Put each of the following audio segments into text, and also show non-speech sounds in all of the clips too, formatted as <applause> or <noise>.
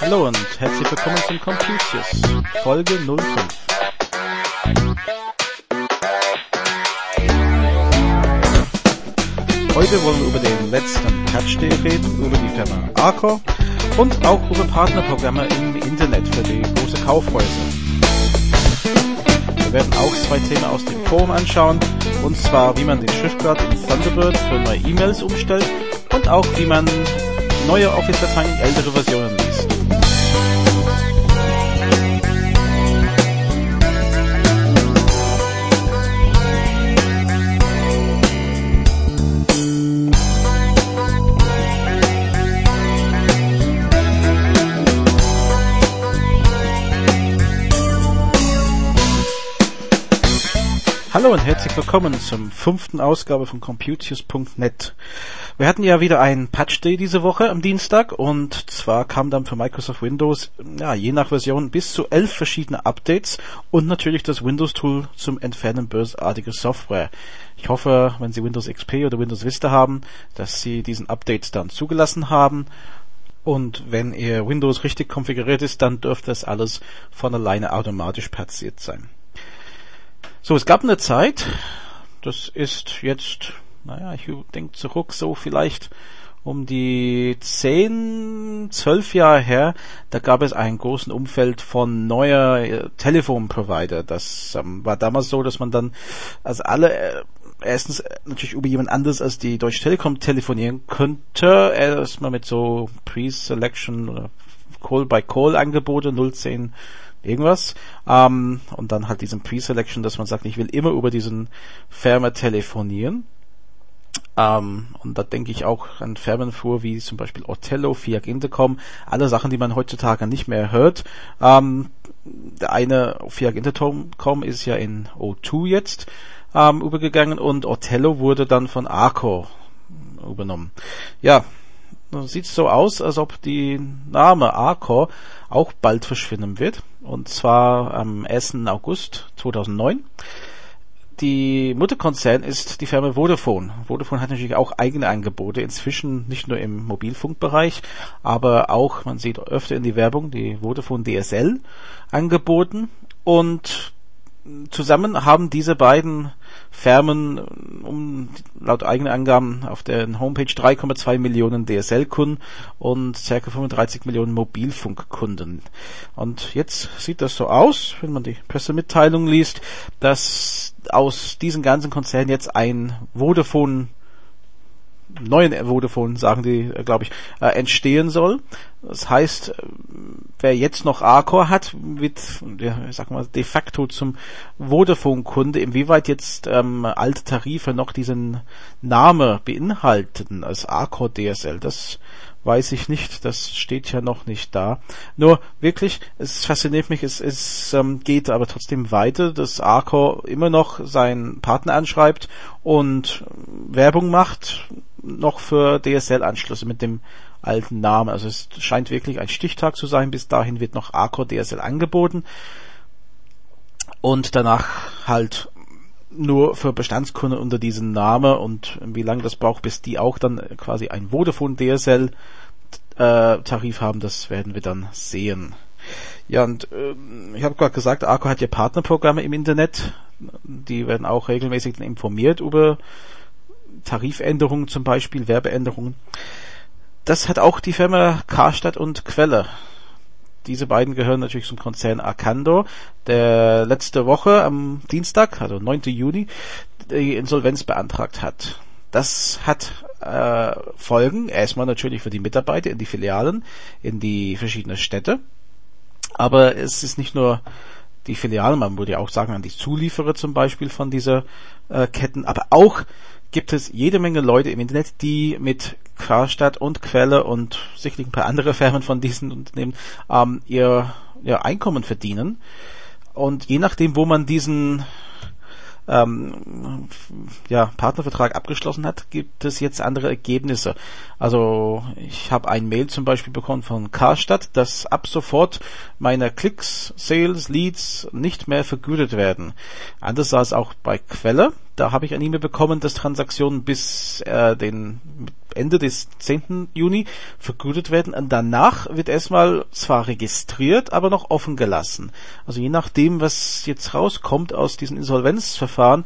Hallo und herzlich willkommen zum Computius, Folge 05. Heute wollen wir über den letzten Patch Day reden, über die Firma Arcor und auch über Partnerprogramme im Internet für die große Kaufhäuser. Wir werden auch zwei Themen aus dem Forum anschauen, und zwar wie man den Schriftgrad in Thunderbird für neue E-Mails umstellt und auch wie man neue Office-Dateien in ältere Versionen liest. Hallo und herzlich willkommen zum fünften Ausgabe von Computius.net. Wir hatten ja wieder einen Patch Day diese Woche am Dienstag und zwar kam dann für Microsoft Windows, ja, je nach Version bis zu elf verschiedene Updates und natürlich das Windows Tool zum Entfernen bösartiger Software. Ich hoffe, wenn Sie Windows XP oder Windows Vista haben, dass Sie diesen Updates dann zugelassen haben und wenn Ihr Windows richtig konfiguriert ist, dann dürfte das alles von alleine automatisch passiert sein. So, es gab eine Zeit, das ist jetzt, naja, ich denke zurück, so vielleicht um die zehn, zwölf Jahre her, da gab es einen großen Umfeld von neuer äh, Telefonprovider. Das ähm, war damals so, dass man dann, also alle, äh, erstens äh, natürlich über jemand anderes als die Deutsche Telekom telefonieren könnte, erstmal mit so Pre-Selection oder Call-by-Call-Angebote 010 irgendwas. Ähm, und dann halt diesen Pre-Selection, dass man sagt, ich will immer über diesen Firma telefonieren. Ähm, und da denke ich auch an Firmen vor, wie zum Beispiel Othello, Fiat Intercom, alle Sachen, die man heutzutage nicht mehr hört. Ähm, der eine Fiat Intercom ist ja in O2 jetzt ähm, übergegangen und Othello wurde dann von Arco übernommen. Ja, sieht so aus, als ob die Name Arcor auch bald verschwinden wird. Und zwar am 1. August 2009. Die Mutterkonzern ist die Firma Vodafone. Vodafone hat natürlich auch eigene Angebote, inzwischen nicht nur im Mobilfunkbereich, aber auch, man sieht öfter in die Werbung, die Vodafone DSL angeboten. Und zusammen haben diese beiden Firmen um laut eigenen Angaben auf der Homepage 3,2 Millionen DSL-Kunden und ca. 35 Millionen Mobilfunkkunden. Und jetzt sieht das so aus, wenn man die Pressemitteilung liest, dass aus diesen ganzen Konzernen jetzt ein Vodafone neuen Vodafone, sagen die, äh, glaube ich, äh, entstehen soll. Das heißt, äh, wer jetzt noch Arcor hat, wird, ja, ich sag mal, de facto zum Vodafone-Kunde. Inwieweit jetzt ähm, alte Tarife noch diesen Name beinhalten als Arcor DSL, das weiß ich nicht, das steht ja noch nicht da. Nur wirklich, es fasziniert mich, es, es ähm, geht aber trotzdem weiter, dass Arcor immer noch seinen Partner anschreibt und Werbung macht, noch für DSL-Anschlüsse mit dem alten Namen. Also es scheint wirklich ein Stichtag zu sein. Bis dahin wird noch Arcor DSL angeboten. Und danach halt nur für Bestandskunden unter diesem Namen und wie lange das braucht, bis die auch dann quasi ein Vodafone DSL äh, Tarif haben, das werden wir dann sehen. Ja, und äh, ich habe gerade gesagt, Arco hat ja Partnerprogramme im Internet. Die werden auch regelmäßig informiert über Tarifänderungen zum Beispiel, Werbeänderungen. Das hat auch die Firma Karstadt und Quelle. Diese beiden gehören natürlich zum Konzern Arcando, der letzte Woche am Dienstag, also 9. Juni, die Insolvenz beantragt hat. Das hat äh, Folgen, erstmal natürlich für die Mitarbeiter in die Filialen, in die verschiedenen Städte. Aber es ist nicht nur die Filialen, man würde ja auch sagen an die Zulieferer zum Beispiel von dieser äh, Ketten, aber auch gibt es jede Menge Leute im Internet, die mit Karstadt und Quelle und sicherlich ein paar andere <laughs> Firmen von diesen Unternehmen ähm, ihr, ihr Einkommen verdienen. Und je nachdem, wo man diesen ähm, ja, Partnervertrag abgeschlossen hat, gibt es jetzt andere Ergebnisse. Also ich habe ein Mail zum Beispiel bekommen von Karstadt, dass ab sofort meine Klicks, Sales, Leads nicht mehr vergütet werden. Anders sah es auch bei Quelle. Da habe ich eine E-Mail bekommen, dass Transaktionen bis äh, den Ende des 10. Juni vergütet werden und danach wird erstmal zwar registriert, aber noch offen gelassen. Also je nachdem, was jetzt rauskommt aus diesen Insolvenzverfahren,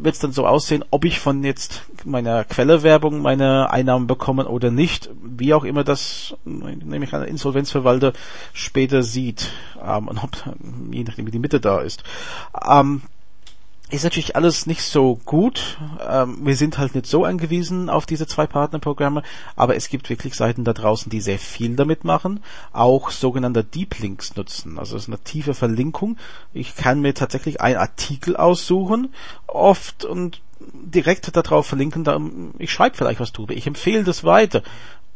wird es dann so aussehen, ob ich von jetzt meiner Quellewerbung meine Einnahmen bekomme oder nicht, wie auch immer das nämlich ein Insolvenzverwalter später sieht ähm, und ob, je nachdem wie die Mitte da ist. Ähm, ist natürlich alles nicht so gut. Ähm, wir sind halt nicht so angewiesen auf diese zwei Partnerprogramme, aber es gibt wirklich Seiten da draußen, die sehr viel damit machen, auch sogenannte Deep Links nutzen. Also es ist eine tiefe Verlinkung. Ich kann mir tatsächlich einen Artikel aussuchen, oft und direkt darauf verlinken, da, ich schreibe vielleicht was drüber, ich empfehle das weiter.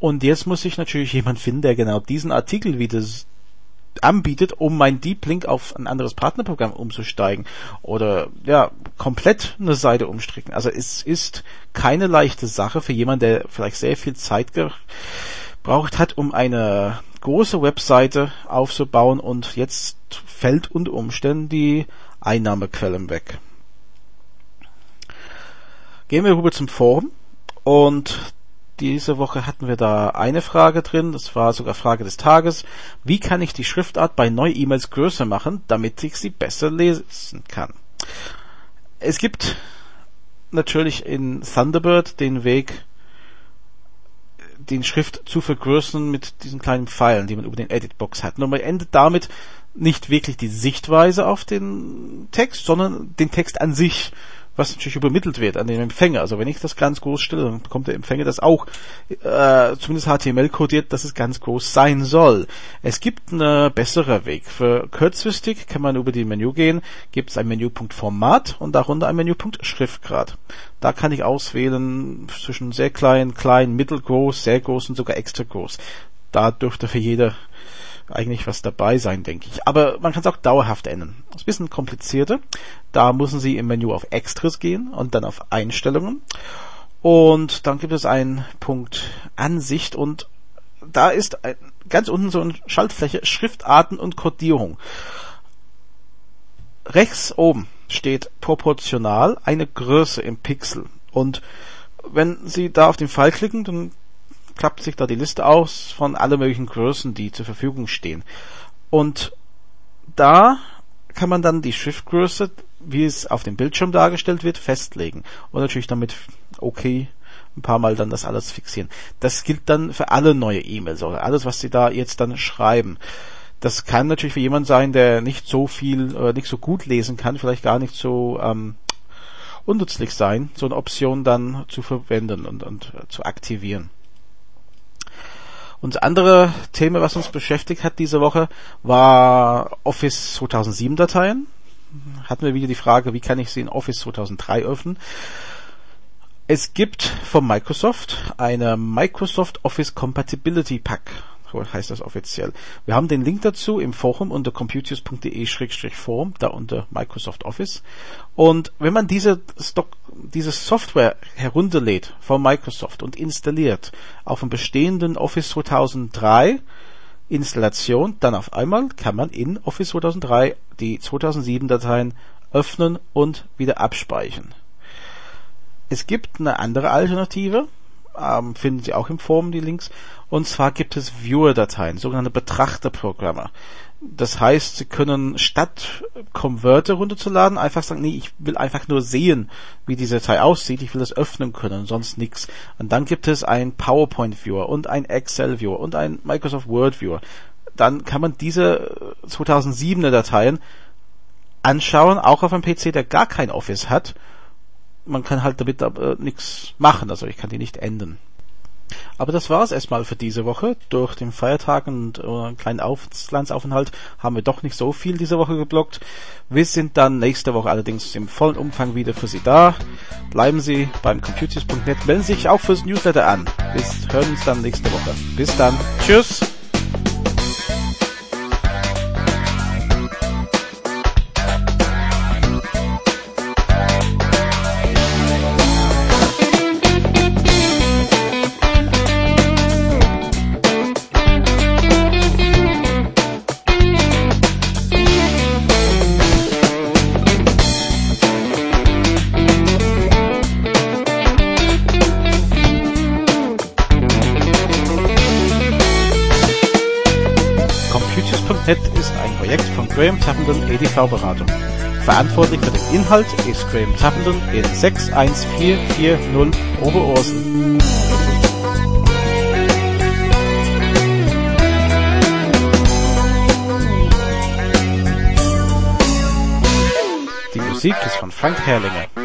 Und jetzt muss ich natürlich jemand finden, der genau diesen Artikel wieder anbietet, um mein Deep Link auf ein anderes Partnerprogramm umzusteigen oder ja, komplett eine Seite umstricken. Also es ist keine leichte Sache für jemanden, der vielleicht sehr viel Zeit gebraucht hat, um eine große Webseite aufzubauen und jetzt fällt unter Umständen die Einnahmequellen weg. Gehen wir rüber zum Forum und diese Woche hatten wir da eine Frage drin, das war sogar Frage des Tages. Wie kann ich die Schriftart bei Neu-E-Mails größer machen, damit ich sie besser lesen kann? Es gibt natürlich in Thunderbird den Weg, den Schrift zu vergrößern mit diesen kleinen Pfeilen, die man über den Editbox hat. Nur man endet damit nicht wirklich die Sichtweise auf den Text, sondern den Text an sich was natürlich übermittelt wird an den Empfänger. Also wenn ich das ganz groß stelle, dann bekommt der Empfänger das auch, äh, zumindest HTML kodiert, dass es ganz groß sein soll. Es gibt einen besseren Weg. Für kurzfristig kann man über die Menü gehen, gibt es ein Menüpunkt Format und darunter ein Menüpunkt Schriftgrad. Da kann ich auswählen zwischen sehr klein, klein, mittelgroß, sehr groß und sogar extra groß. Da dürfte für jeder eigentlich was dabei sein, denke ich. Aber man kann es auch dauerhaft ändern. Das ist ein bisschen komplizierter. Da müssen Sie im Menü auf Extras gehen und dann auf Einstellungen. Und dann gibt es einen Punkt Ansicht und da ist ganz unten so eine Schaltfläche Schriftarten und Codierung. Rechts oben steht proportional eine Größe im Pixel und wenn Sie da auf den Pfeil klicken, dann klappt sich da die Liste aus von alle möglichen Größen, die zur Verfügung stehen. Und da kann man dann die Schriftgröße, wie es auf dem Bildschirm dargestellt wird, festlegen. Und natürlich damit okay ein paar Mal dann das alles fixieren. Das gilt dann für alle neue E-Mails oder alles, was Sie da jetzt dann schreiben. Das kann natürlich für jemand sein, der nicht so viel, äh, nicht so gut lesen kann, vielleicht gar nicht so ähm, unnützlich sein, so eine Option dann zu verwenden und, und äh, zu aktivieren. Und andere Thema, was uns beschäftigt hat diese Woche, war Office 2007 Dateien. Hatten wir wieder die Frage, wie kann ich sie in Office 2003 öffnen? Es gibt von Microsoft eine Microsoft Office Compatibility Pack heißt das offiziell. Wir haben den Link dazu im Forum unter computius.de-forum, da unter Microsoft Office. Und wenn man diese Stock, diese Software herunterlädt von Microsoft und installiert auf einem bestehenden Office 2003 Installation, dann auf einmal kann man in Office 2003 die 2007 Dateien öffnen und wieder abspeichern. Es gibt eine andere Alternative, ähm, finden Sie auch im Forum die Links. Und zwar gibt es Viewer-Dateien, sogenannte Betrachterprogramme. Das heißt, Sie können statt Converter runterzuladen, einfach sagen, nee, ich will einfach nur sehen, wie diese Datei aussieht, ich will das öffnen können, sonst nichts. Und dann gibt es ein PowerPoint Viewer und ein Excel Viewer und ein Microsoft Word Viewer. Dann kann man diese 2007er Dateien anschauen, auch auf einem PC, der gar kein Office hat man kann halt damit aber nichts machen, also ich kann die nicht ändern. Aber das war's erstmal für diese Woche. Durch den Feiertag und äh, einen kleinen Auslandsaufenthalt haben wir doch nicht so viel diese Woche geblockt. Wir sind dann nächste Woche allerdings im vollen Umfang wieder für Sie da. Bleiben Sie beim computers.net, melden Sie sich auch fürs Newsletter an. Wir hören uns dann nächste Woche. Bis dann. Tschüss. Graham Tappenden EDV Beratung. Verantwortlich für den Inhalt ist Graham Tappenden in 61440 Oberursen. Die Musik ist von Frank Herrlinger.